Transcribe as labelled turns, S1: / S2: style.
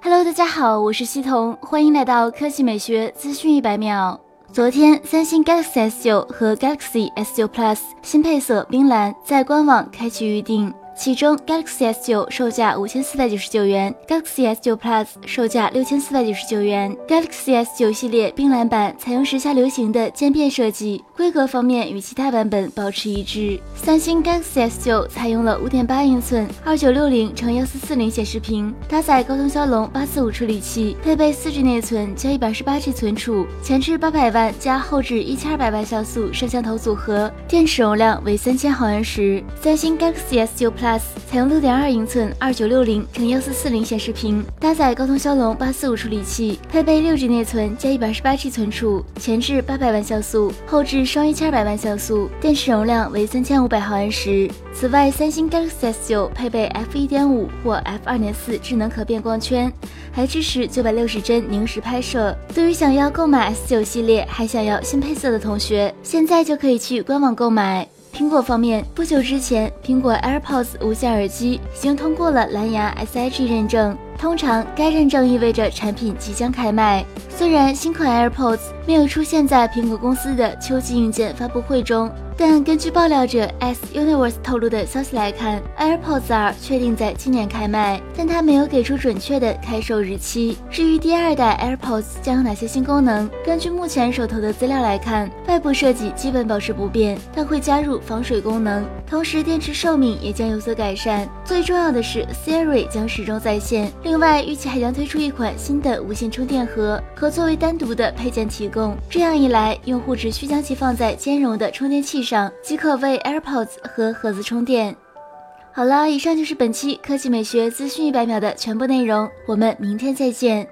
S1: Hello，大家好，我是西彤，欢迎来到科技美学资讯一百秒。昨天，三星 Galaxy S9 和 Galaxy S9 Plus 新配色冰蓝在官网开启预定。其中，Galaxy S9 售价五千四百九十九元，Galaxy S9 Plus 售价六千四百九十九元。Galaxy S9 系列冰蓝版采用时下流行的渐变设计，规格方面与其他版本保持一致。三星 Galaxy S9 采用了五点八英寸二九六零乘幺四四零显示屏，搭载高通骁龙八四五处理器，配备四 G 内存加一百二十八 G 存储，前置八百万加后置一千二百万像素摄像头组合，电池容量为三千毫安时。三星 Galaxy S9 Plus Plus 采用六点二英寸二九六零乘幺四四零显示屏，搭载高通骁龙八四五处理器，配备六 G 内存加一百二十八 G 存储，前置八百万像素，后置双一千二百万像素，电池容量为三千五百毫安时。此外，三星 Galaxy S 九配备 f 一点五或 f 二点四智能可变光圈，还支持九百六十帧凝时拍摄。对于想要购买 S 九系列还想要新配色的同学，现在就可以去官网购买。苹果方面，不久之前，苹果 AirPods 无线耳机已经通过了蓝牙 SIG 认证。通常，该认证意味着产品即将开卖。虽然新款 AirPods 没有出现在苹果公司的秋季硬件发布会中。但根据爆料者 S Universe 透露的消息来看，AirPods 二确定在今年开卖，但他没有给出准确的开售日期。至于第二代 AirPods 将有哪些新功能，根据目前手头的资料来看，外部设计基本保持不变，但会加入防水功能，同时电池寿命也将有所改善。最重要的是，Siri 将始终在线。另外，预期还将推出一款新的无线充电盒，可作为单独的配件提供。这样一来，用户只需将其放在兼容的充电器上。即可为 AirPods 和盒子充电。好了，以上就是本期科技美学资讯一百秒的全部内容，我们明天再见。